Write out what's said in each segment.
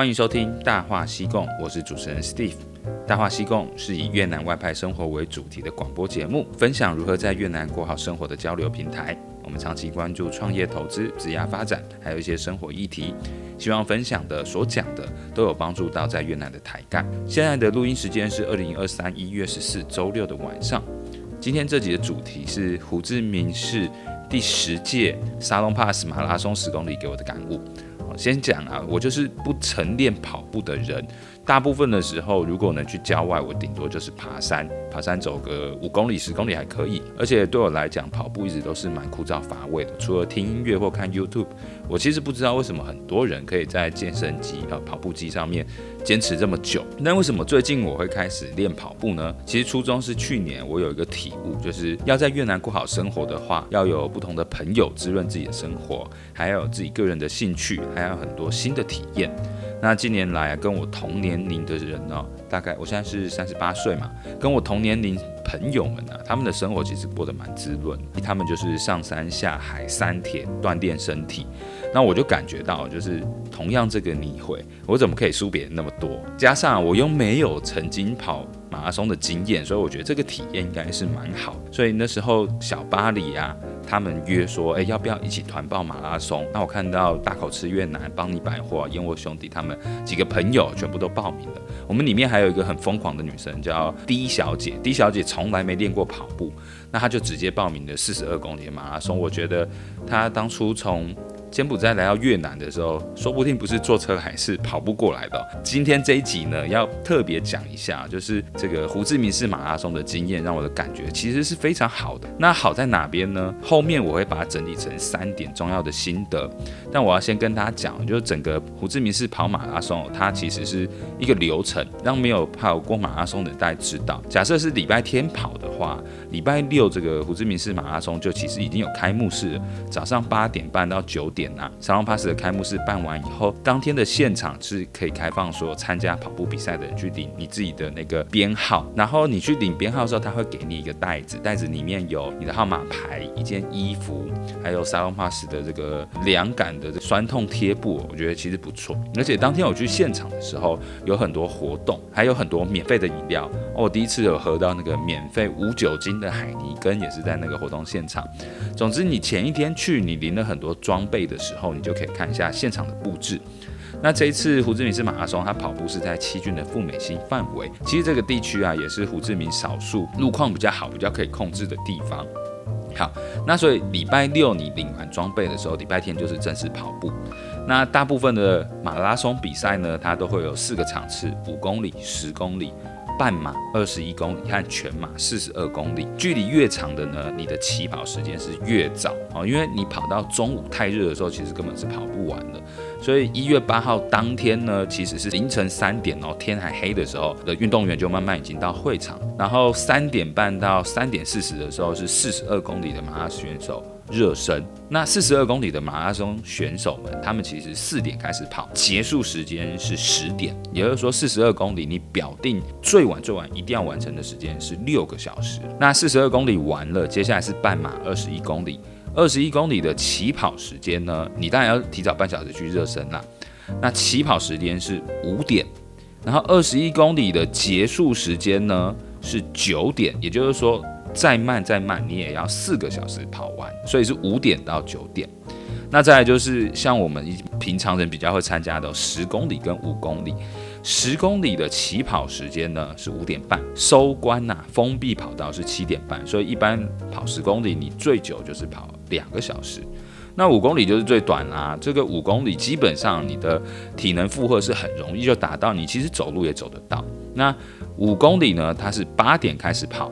欢迎收听《大话西贡》，我是主持人 Steve。《大话西贡》是以越南外派生活为主题的广播节目，分享如何在越南过好生活的交流平台。我们长期关注创业、投资、职业发展，还有一些生活议题，希望分享的、所讲的都有帮助到在越南的台干。现在的录音时间是二零二三一月十四周六的晚上。今天这集的主题是胡志明市第十届沙龙 Pass 马拉松十公里给我的感悟。先讲啊，我就是不晨练跑步的人。大部分的时候，如果能去郊外，我顶多就是爬山，爬山走个五公里、十公里还可以。而且对我来讲，跑步一直都是蛮枯燥乏味的。除了听音乐或看 YouTube，我其实不知道为什么很多人可以在健身机、呃跑步机上面坚持这么久。那为什么最近我会开始练跑步呢？其实初衷是去年我有一个体悟，就是要在越南过好生活的话，要有不同的朋友滋润自己的生活，还要有自己个人的兴趣，还有很多新的体验。那近年来，跟我同年龄的人呢、大概我现在是三十八岁嘛，跟我同年龄朋友们呢、他们的生活其实过得蛮滋润，他们就是上山下海、三铁锻炼身体。那我就感觉到，就是同样这个你会，我怎么可以输别人那么多？加上我又没有曾经跑马拉松的经验，所以我觉得这个体验应该是蛮好。所以那时候小巴黎啊。他们约说，哎，要不要一起团报马拉松？那我看到大口吃越南、帮你百货、燕窝兄弟他们几个朋友全部都报名了。我们里面还有一个很疯狂的女生，叫 D 小姐。D 小姐从来没练过跑步，那她就直接报名了四十二公里的马拉松。我觉得她当初从柬埔寨来到越南的时候，说不定不是坐车，还是跑步过来的。今天这一集呢，要特别讲一下，就是这个胡志明市马拉松的经验，让我的感觉其实是非常好的。那好在哪边呢？后面我会把它整理成三点重要的心得。但我要先跟大家讲，就是整个胡志明市跑马拉松，它其实是一个流程，让没有跑过马拉松的大家知道。假设是礼拜天跑的话，礼拜六这个胡志明市马拉松就其实已经有开幕式了，早上八点半到九点。点啊，沙龙 Pass 的开幕式办完以后，当天的现场是可以开放说参加跑步比赛的人去领你自己的那个编号，然后你去领编号的时候，他会给你一个袋子，袋子里面有你的号码牌、一件衣服，还有沙龙 Pass 的这个凉感的酸痛贴布，我觉得其实不错。而且当天我去现场的时候，有很多活动，还有很多免费的饮料。我第一次有喝到那个免费无酒精的海尼根，也是在那个活动现场。总之，你前一天去，你领了很多装备的时候，你就可以看一下现场的布置。那这一次胡志明市马拉松，它跑步是在七郡的富美兴范围。其实这个地区啊，也是胡志明少数路况比较好、比较可以控制的地方。好，那所以礼拜六你领完装备的时候，礼拜天就是正式跑步。那大部分的马拉松比赛呢，它都会有四个场次：五公里、十公里。半马二十一公里和全马四十二公里，距离越长的呢，你的起跑时间是越早哦，因为你跑到中午太热的时候，其实根本是跑不完的。所以一月八号当天呢，其实是凌晨三点哦，天还黑的时候的运动员就慢慢已经到会场，然后三点半到三点四十的时候是四十二公里的马拉松选手。热身，那四十二公里的马拉松选手们，他们其实四点开始跑，结束时间是十点，也就是说四十二公里你表定最晚最晚一定要完成的时间是六个小时。那四十二公里完了，接下来是半马二十一公里，二十一公里的起跑时间呢，你当然要提早半小时去热身啦。那起跑时间是五点，然后二十一公里的结束时间呢是九点，也就是说。再慢再慢，你也要四个小时跑完，所以是五点到九点。那再来就是像我们平常人比较会参加的十公里跟五公里，十公里的起跑时间呢是五点半，收官呐、封闭跑道是七点半，所以一般跑十公里你最久就是跑两个小时。那五公里就是最短啦、这个五公里基本上你的体能负荷是很容易就达到，你其实走路也走得到。那五公里呢，它是八点开始跑。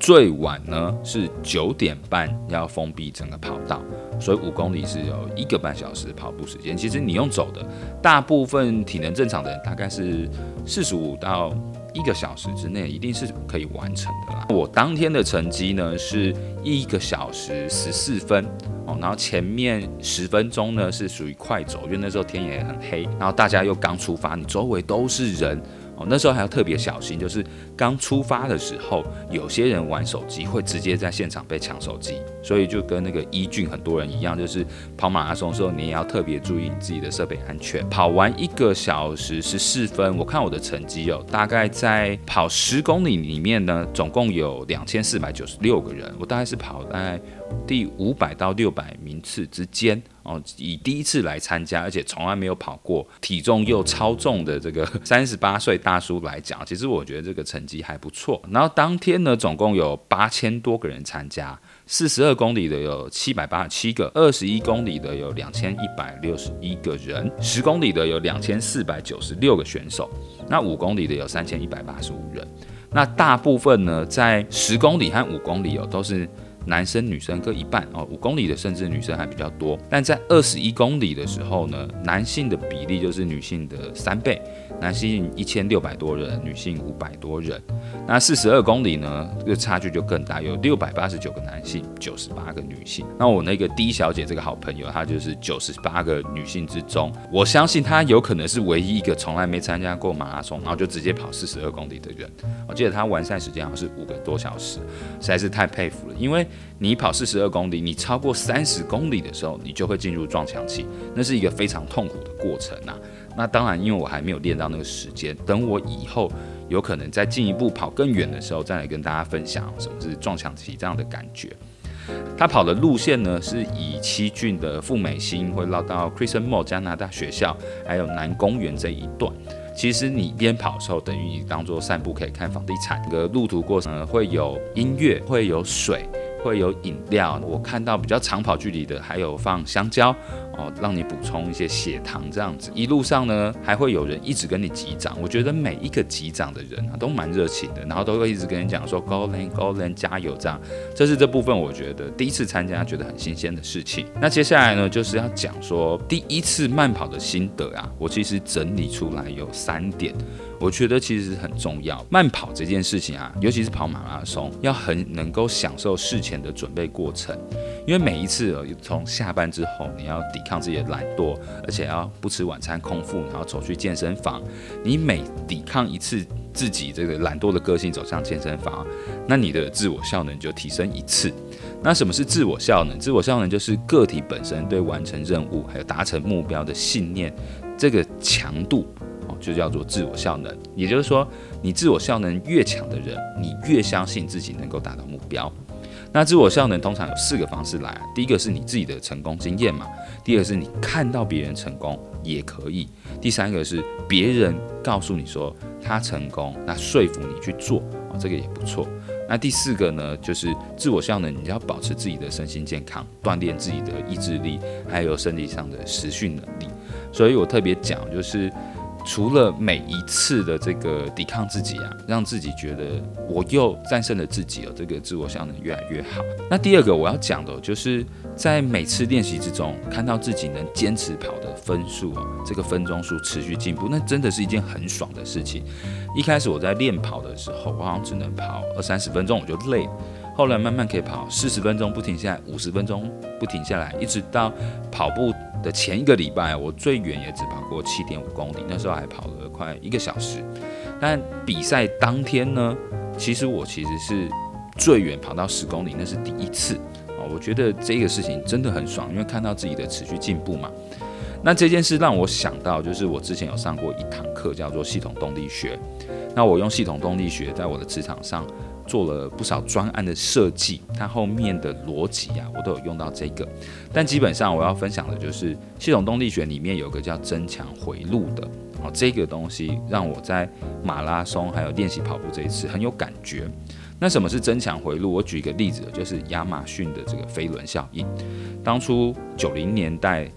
最晚呢是九点半要封闭整个跑道，所以五公里是有一个半小时跑步时间。其实你用走的，大部分体能正常的人大概是四十五到一个小时之内，一定是可以完成的啦。我当天的成绩呢是一个小时十四分哦，然后前面十分钟呢是属于快走，因为那时候天也很黑，然后大家又刚出发，你周围都是人。那时候还要特别小心，就是刚出发的时候，有些人玩手机会直接在现场被抢手机，所以就跟那个一俊很多人一样，就是跑马拉松的时候，你也要特别注意你自己的设备安全。跑完一个小时十四分，我看我的成绩哦，大概在跑十公里里面呢，总共有两千四百九十六个人，我大概是跑在第五百到六百名次之间。哦，以第一次来参加，而且从来没有跑过，体重又超重的这个 三十八岁大叔来讲，其实我觉得这个成绩还不错。然后当天呢，总共有八千多个人参加，四十二公里的有七百八十七个，二十一公里的有两千一百六十一个人，十公里的有两千四百九十六个选手，那五公里的有三千一百八十五人。那大部分呢，在十公里和五公里哦，都是。男生女生各一半哦，五公里的甚至女生还比较多，但在二十一公里的时候呢，男性的比例就是女性的三倍，男性一千六百多人，女性五百多人。那四十二公里呢，这个差距就更大，有六百八十九个男性，九十八个女性。那我那个 D 小姐这个好朋友，她就是九十八个女性之中，我相信她有可能是唯一一个从来没参加过马拉松，然后就直接跑四十二公里的人。我记得她完赛时间好像是五个多小时，实在是太佩服了，因为。你跑四十二公里，你超过三十公里的时候，你就会进入撞墙期，那是一个非常痛苦的过程啊。那当然，因为我还没有练到那个时间，等我以后有可能再进一步跑更远的时候，再来跟大家分享什么是撞墙期这样的感觉。他跑的路线呢，是以七郡的富美星会绕到 Crescent Mall 加拿大学校，还有南公园这一段。其实你边跑的时候，等于你当做散步，可以看房地产。个路途过程呢，会有音乐，会有水。会有饮料，我看到比较长跑距离的，还有放香蕉哦，让你补充一些血糖这样子。一路上呢，还会有人一直跟你击掌。我觉得每一个击掌的人啊，都蛮热情的，然后都会一直跟你讲说 “Go Len, Go Len，加油”这样。这是这部分我觉得第一次参加觉得很新鲜的事情。那接下来呢，就是要讲说第一次慢跑的心得啊，我其实整理出来有三点。我觉得其实很重要，慢跑这件事情啊，尤其是跑马拉松，要很能够享受事情前的准备过程，因为每一次从下班之后，你要抵抗自己的懒惰，而且要不吃晚餐空腹，然后走去健身房，你每抵抗一次自己这个懒惰的个性走向健身房，那你的自我效能就提升一次。那什么是自我效能？自我效能就是个体本身对完成任务还有达成目标的信念，这个强度。就叫做自我效能，也就是说，你自我效能越强的人，你越相信自己能够达到目标。那自我效能通常有四个方式来，第一个是你自己的成功经验嘛，第二个是你看到别人成功也可以，第三个是别人告诉你说他成功，那说服你去做啊，这个也不错。那第四个呢，就是自我效能，你要保持自己的身心健康，锻炼自己的意志力，还有身体上的实训能力。所以我特别讲就是。除了每一次的这个抵抗自己啊，让自己觉得我又战胜了自己哦，这个自我效能越来越好。那第二个我要讲的，就是在每次练习之中，看到自己能坚持跑的分数哦，这个分钟数持续进步，那真的是一件很爽的事情。一开始我在练跑的时候，我好像只能跑二三十分钟我就累。后来慢慢可以跑四十分钟不停下来，五十分钟不停下来，一直到跑步的前一个礼拜，我最远也只跑过七点五公里，那时候还跑了快一个小时。但比赛当天呢，其实我其实是最远跑到十公里，那是第一次啊。我觉得这个事情真的很爽，因为看到自己的持续进步嘛。那这件事让我想到，就是我之前有上过一堂课，叫做系统动力学。那我用系统动力学在我的职场上。做了不少专案的设计，它后面的逻辑啊，我都有用到这个。但基本上我要分享的就是系统动力学里面有个叫增强回路的哦，这个东西让我在马拉松还有练习跑步这一次很有感觉。那什么是增强回路？我举一个例子，就是亚马逊的这个飞轮效应。当初九零年代，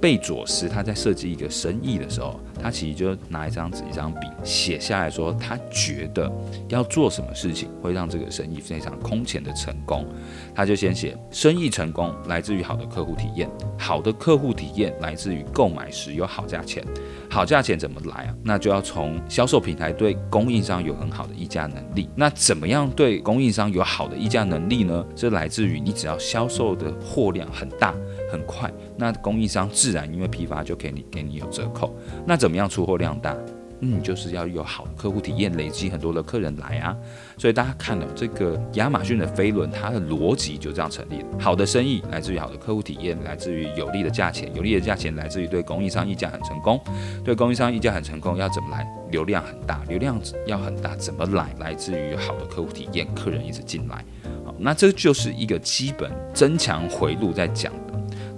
贝佐斯他在设计一个生意的时候，他其实就拿一张纸、一张笔写下来说，他觉得要做什么事情会让这个生意非常空前的成功。他就先写，生意成功来自于好的客户体验，好的客户体验来自于购买时有好价钱，好价钱怎么来啊？那就要从销售平台对供应商有很好的议价能力。那怎么样对供应商有好的议价能力呢？这来自于你只要销售的货量很大。很快，那供应商自然因为批发就给你给你有折扣。那怎么样出货量大？嗯，就是要有好的客户体验，累积很多的客人来啊。所以大家看了这个亚马逊的飞轮，它的逻辑就这样成立了。好的生意来自于好的客户体验，来自于有利的价钱，有利的价钱来自于对供应商议价很成功，对供应商议价很成功，要怎么来？流量很大，流量要很大，怎么来？来自于好的客户体验，客人一直进来。好，那这就是一个基本增强回路在讲的。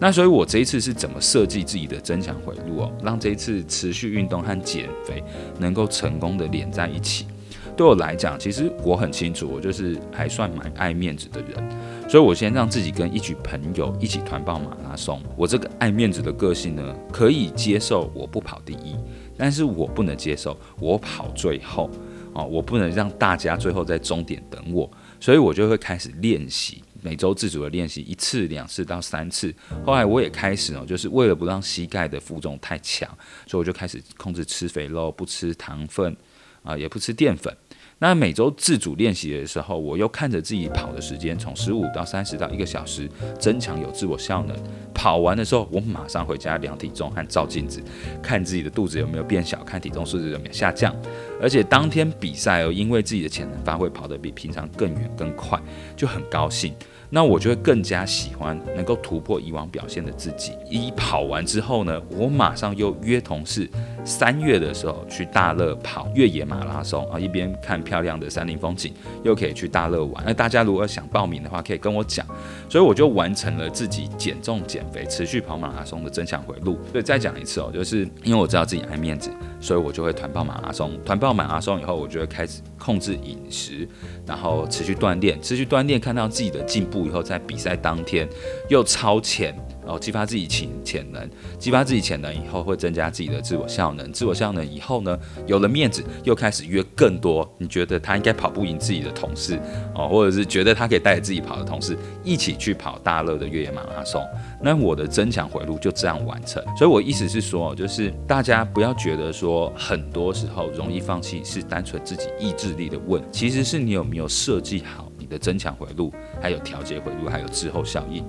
那所以，我这一次是怎么设计自己的增强回路哦，让这一次持续运动和减肥能够成功的连在一起？对我来讲，其实我很清楚，我就是还算蛮爱面子的人，所以我先让自己跟一群朋友一起团报马拉松。我这个爱面子的个性呢，可以接受我不跑第一，但是我不能接受我跑最后哦，我不能让大家最后在终点等我，所以我就会开始练习。每周自主的练习一次、两次到三次，后来我也开始哦，就是为了不让膝盖的负重太强，所以我就开始控制吃肥肉，不吃糖分，啊，也不吃淀粉。那每周自主练习的时候，我又看着自己跑的时间从十五到三十到一个小时，增强有自我效能。跑完的时候，我马上回家量体重和照镜子，看自己的肚子有没有变小，看体重数字有没有下降。而且当天比赛哦，因为自己的潜能发挥，跑得比平常更远更快，就很高兴。那我就会更加喜欢能够突破以往表现的自己。一跑完之后呢，我马上又约同事，三月的时候去大乐跑越野马拉松啊，一边看漂亮的山林风景，又可以去大乐玩。那大家如果想报名的话，可以跟我讲。所以我就完成了自己减重减肥、持续跑马拉松的增强回路。所以再讲一次哦，就是因为我知道自己爱面子，所以我就会团报马拉松。团报马拉松以后，我就会开始控制饮食，然后持续锻炼，持续锻炼，看到自己的进步。以后在比赛当天又超前，然后激发自己潜潜能，激发自己潜能以后会增加自己的自我效能，自我效能以后呢，有了面子，又开始约更多你觉得他应该跑不赢自己的同事哦，或者是觉得他可以带着自己跑的同事一起去跑大乐的越野马拉松，那我的增强回路就这样完成。所以我意思是说，就是大家不要觉得说很多时候容易放弃是单纯自己意志力的问，其实是你有没有设计好。你的增强回路，还有调节回路，还有滞后效应。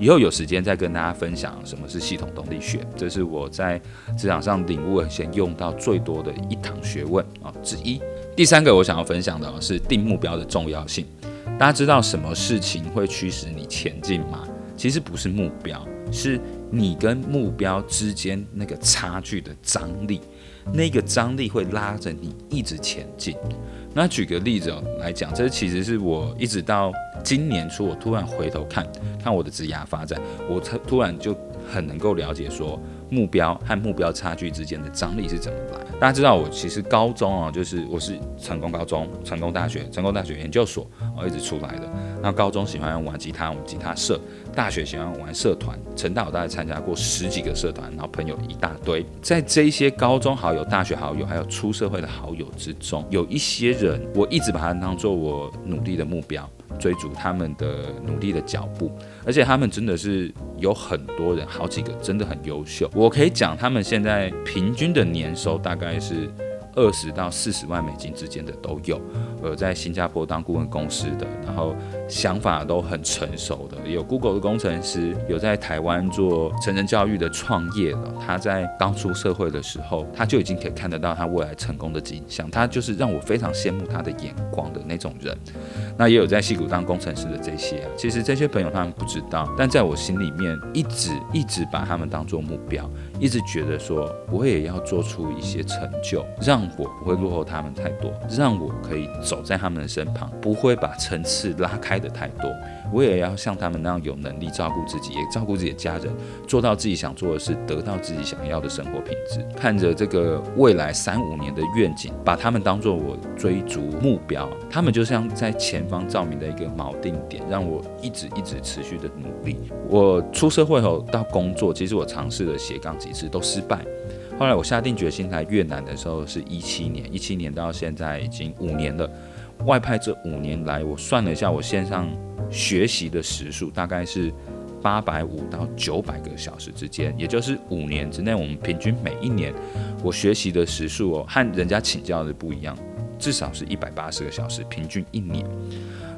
以后有时间再跟大家分享什么是系统动力学，这是我在职场上领悟先用到最多的一堂学问啊之一。第三个我想要分享的是定目标的重要性。大家知道什么事情会驱使你前进吗？其实不是目标，是你跟目标之间那个差距的张力，那个张力会拉着你一直前进。那举个例子来讲，这其实是我一直到今年初，我突然回头看看我的职涯发展，我突突然就很能够了解说，目标和目标差距之间的张力是怎么来。大家知道我其实高中啊，就是我是成功高中、成功大学、成功大学研究所我一直出来的。那高中喜欢玩吉他，我们吉他社；大学喜欢玩社团，成大我大概参加过十几个社团，然后朋友一大堆。在这些高中好友、大学好友，还有出社会的好友之中，有一些人，我一直把他当做我努力的目标，追逐他们的努力的脚步。而且他们真的是有很多人，好几个真的很优秀。我可以讲，他们现在平均的年收大概是。二十到四十万美金之间的都有，呃，在新加坡当顾问公司的，然后想法都很成熟的，有 Google 的工程师，有在台湾做成人教育的创业的。他在刚出社会的时候，他就已经可以看得到他未来成功的景象，他就是让我非常羡慕他的眼光的那种人。那也有在矽谷当工程师的这些，其实这些朋友他们不知道，但在我心里面一直一直把他们当做目标，一直觉得说我也要做出一些成就，让。我不会落后他们太多，让我可以走在他们的身旁，不会把层次拉开的太多。我也要像他们那样有能力照顾自己，也照顾自己的家人，做到自己想做的事，得到自己想要的生活品质。看着这个未来三五年的愿景，把他们当做我追逐目标，他们就像在前方照明的一个锚定点，让我一直一直持续的努力。我出社会后到工作，其实我尝试了斜杠几次都失败。后来我下定决心来越南的时候是一七年，一七年到现在已经五年了。外派这五年来，我算了一下，我线上学习的时数大概是八百五到九百个小时之间，也就是五年之内，我们平均每一年我学习的时数哦，和人家请教的不一样。至少是一百八十个小时，平均一年。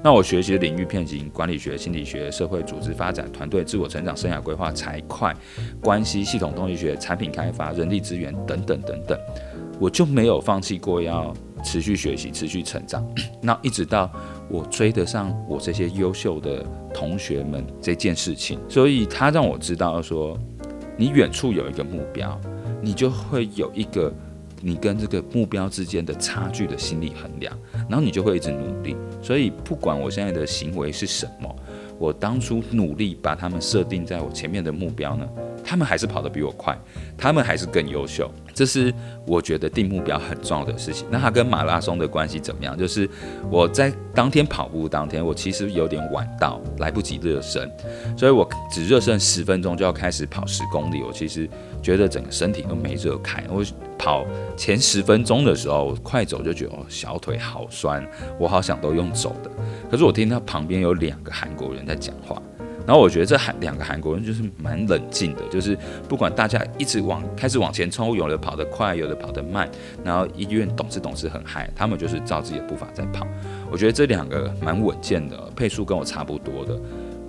那我学习的领域片型管理学、心理学、社会组织发展、团队自我成长、生涯规划、财会、关系、系统动力学、产品开发、人力资源等等等等，我就没有放弃过要持续学习、持续成长。那一直到我追得上我这些优秀的同学们这件事情，所以他让我知道说，你远处有一个目标，你就会有一个。你跟这个目标之间的差距的心理衡量，然后你就会一直努力。所以不管我现在的行为是什么，我当初努力把他们设定在我前面的目标呢，他们还是跑得比我快，他们还是更优秀。这是我觉得定目标很重要的事情。那它跟马拉松的关系怎么样？就是我在当天跑步当天，我其实有点晚到，来不及热身，所以我只热身十分钟就要开始跑十公里。我其实觉得整个身体都没热开。我跑前十分钟的时候，快走就觉得哦，小腿好酸，我好想都用走的。可是我听到旁边有两个韩国人在讲话。然后我觉得这韩两个韩国人就是蛮冷静的，就是不管大家一直往开始往前冲，有的跑得快，有的跑得慢，然后医院董事董事很嗨，他们就是照自己的步伐在跑。我觉得这两个蛮稳健的，配速跟我差不多的。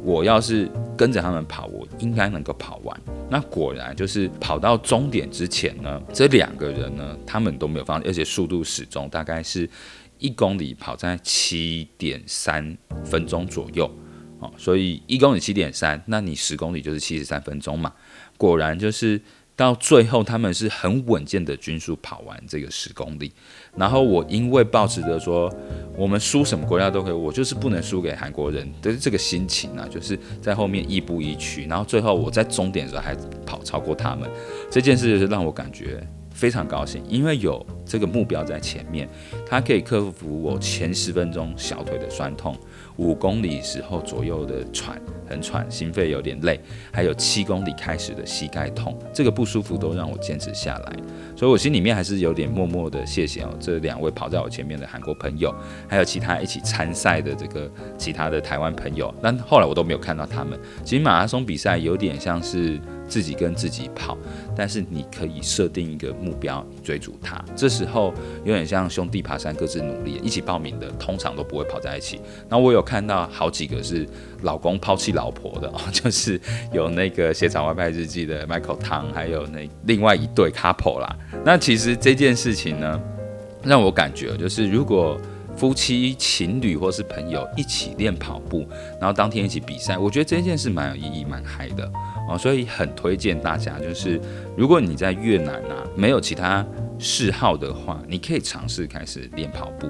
我要是跟着他们跑，我应该能够跑完。那果然就是跑到终点之前呢，这两个人呢，他们都没有放，而且速度始终大概是一公里跑在七点三分钟左右。哦所以一公里七点三，那你十公里就是七十三分钟嘛。果然就是到最后，他们是很稳健的均速跑完这个十公里。然后我因为抱持着说，我们输什么国家都可以，我就是不能输给韩国人的这个心情啊，就是在后面亦步亦趋。然后最后我在终点的时候还跑超过他们，这件事就是让我感觉非常高兴，因为有这个目标在前面，它可以克服我前十分钟小腿的酸痛。五公里时候左右的喘，很喘，心肺有点累，还有七公里开始的膝盖痛，这个不舒服都让我坚持下来，所以我心里面还是有点默默的谢谢哦，这两位跑在我前面的韩国朋友，还有其他一起参赛的这个其他的台湾朋友，但后来我都没有看到他们。其实马拉松比赛有点像是自己跟自己跑，但是你可以设定一个目标追逐它，这时候有点像兄弟爬山各自努力，一起报名的通常都不会跑在一起。那我有。看到好几个是老公抛弃老婆的 哦，就是有那个《血场外派日记》的 Michael 汤，还有那另外一对 couple 啦。那其实这件事情呢，让我感觉就是，如果夫妻、情侣或是朋友一起练跑步，然后当天一起比赛，我觉得这件事蛮有意义、蛮嗨的哦。所以很推荐大家，就是如果你在越南啊没有其他嗜好的话，你可以尝试开始练跑步。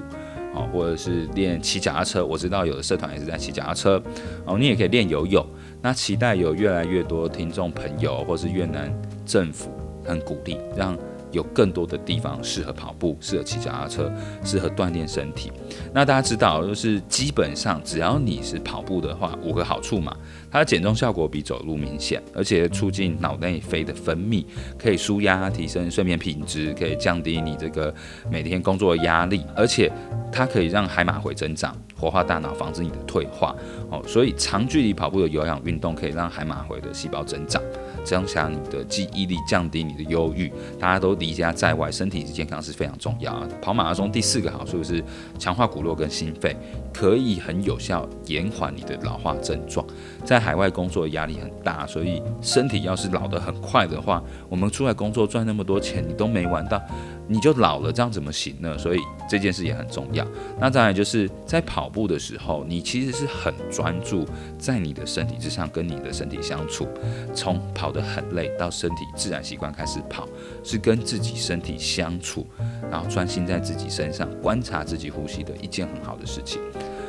哦，或者是练骑脚踏车，我知道有的社团也是在骑脚踏车。哦，你也可以练游泳。那期待有越来越多听众朋友，或是越南政府很鼓励，让有更多的地方适合跑步，适合骑脚踏车，适合锻炼身体。那大家知道，就是基本上只要你是跑步的话，五个好处嘛。它的减重效果比走路明显，而且促进脑内啡的分泌，可以舒压、提升睡眠品质，可以降低你这个每天工作的压力，而且它可以让海马回增长，活化大脑，防止你的退化。哦，所以长距离跑步的有氧运动可以让海马回的细胞增长，增强你的记忆力，降低你的忧郁。大家都离家在外，身体健康是非常重要啊。跑马拉松第四个好处是强化骨骼跟心肺，可以很有效延缓你的老化症状，在海外工作压力很大，所以身体要是老得很快的话，我们出来工作赚那么多钱，你都没玩到，你就老了，这样怎么行呢？所以这件事也很重要。那再来就是在跑步的时候，你其实是很专注在你的身体之上，跟你的身体相处，从跑得很累到身体自然习惯开始跑，是跟自己身体相处，然后专心在自己身上观察自己呼吸的一件很好的事情。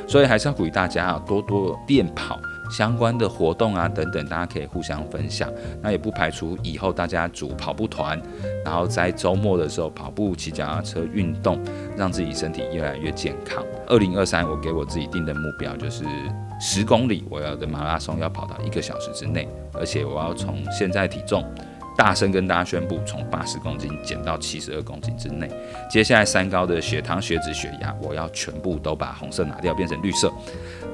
所以还是要鼓励大家啊，多多练跑。相关的活动啊，等等，大家可以互相分享。那也不排除以后大家组跑步团，然后在周末的时候跑步、骑脚踏车运动，让自己身体越来越健康。二零二三，我给我自己定的目标就是十公里，我要的马拉松要跑到一个小时之内，而且我要从现在体重大声跟大家宣布，从八十公斤减到七十二公斤之内。接下来三高的血糖、血脂、血压，我要全部都把红色拿掉，变成绿色，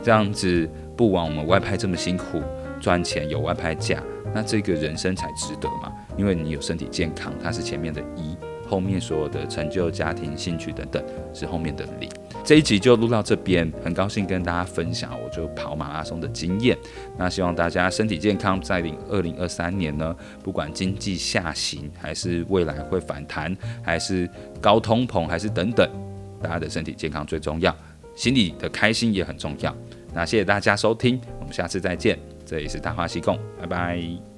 这样子。不枉我们外派这么辛苦赚钱，有外派假，那这个人生才值得嘛？因为你有身体健康，它是前面的一，后面所有的成就、家庭、兴趣等等是后面的零。这一集就录到这边，很高兴跟大家分享我就跑马拉松的经验。那希望大家身体健康，在零二零二三年呢，不管经济下行还是未来会反弹，还是高通膨，还是等等，大家的身体健康最重要，心里的开心也很重要。那谢谢大家收听，我们下次再见。这里是大话西贡，拜拜。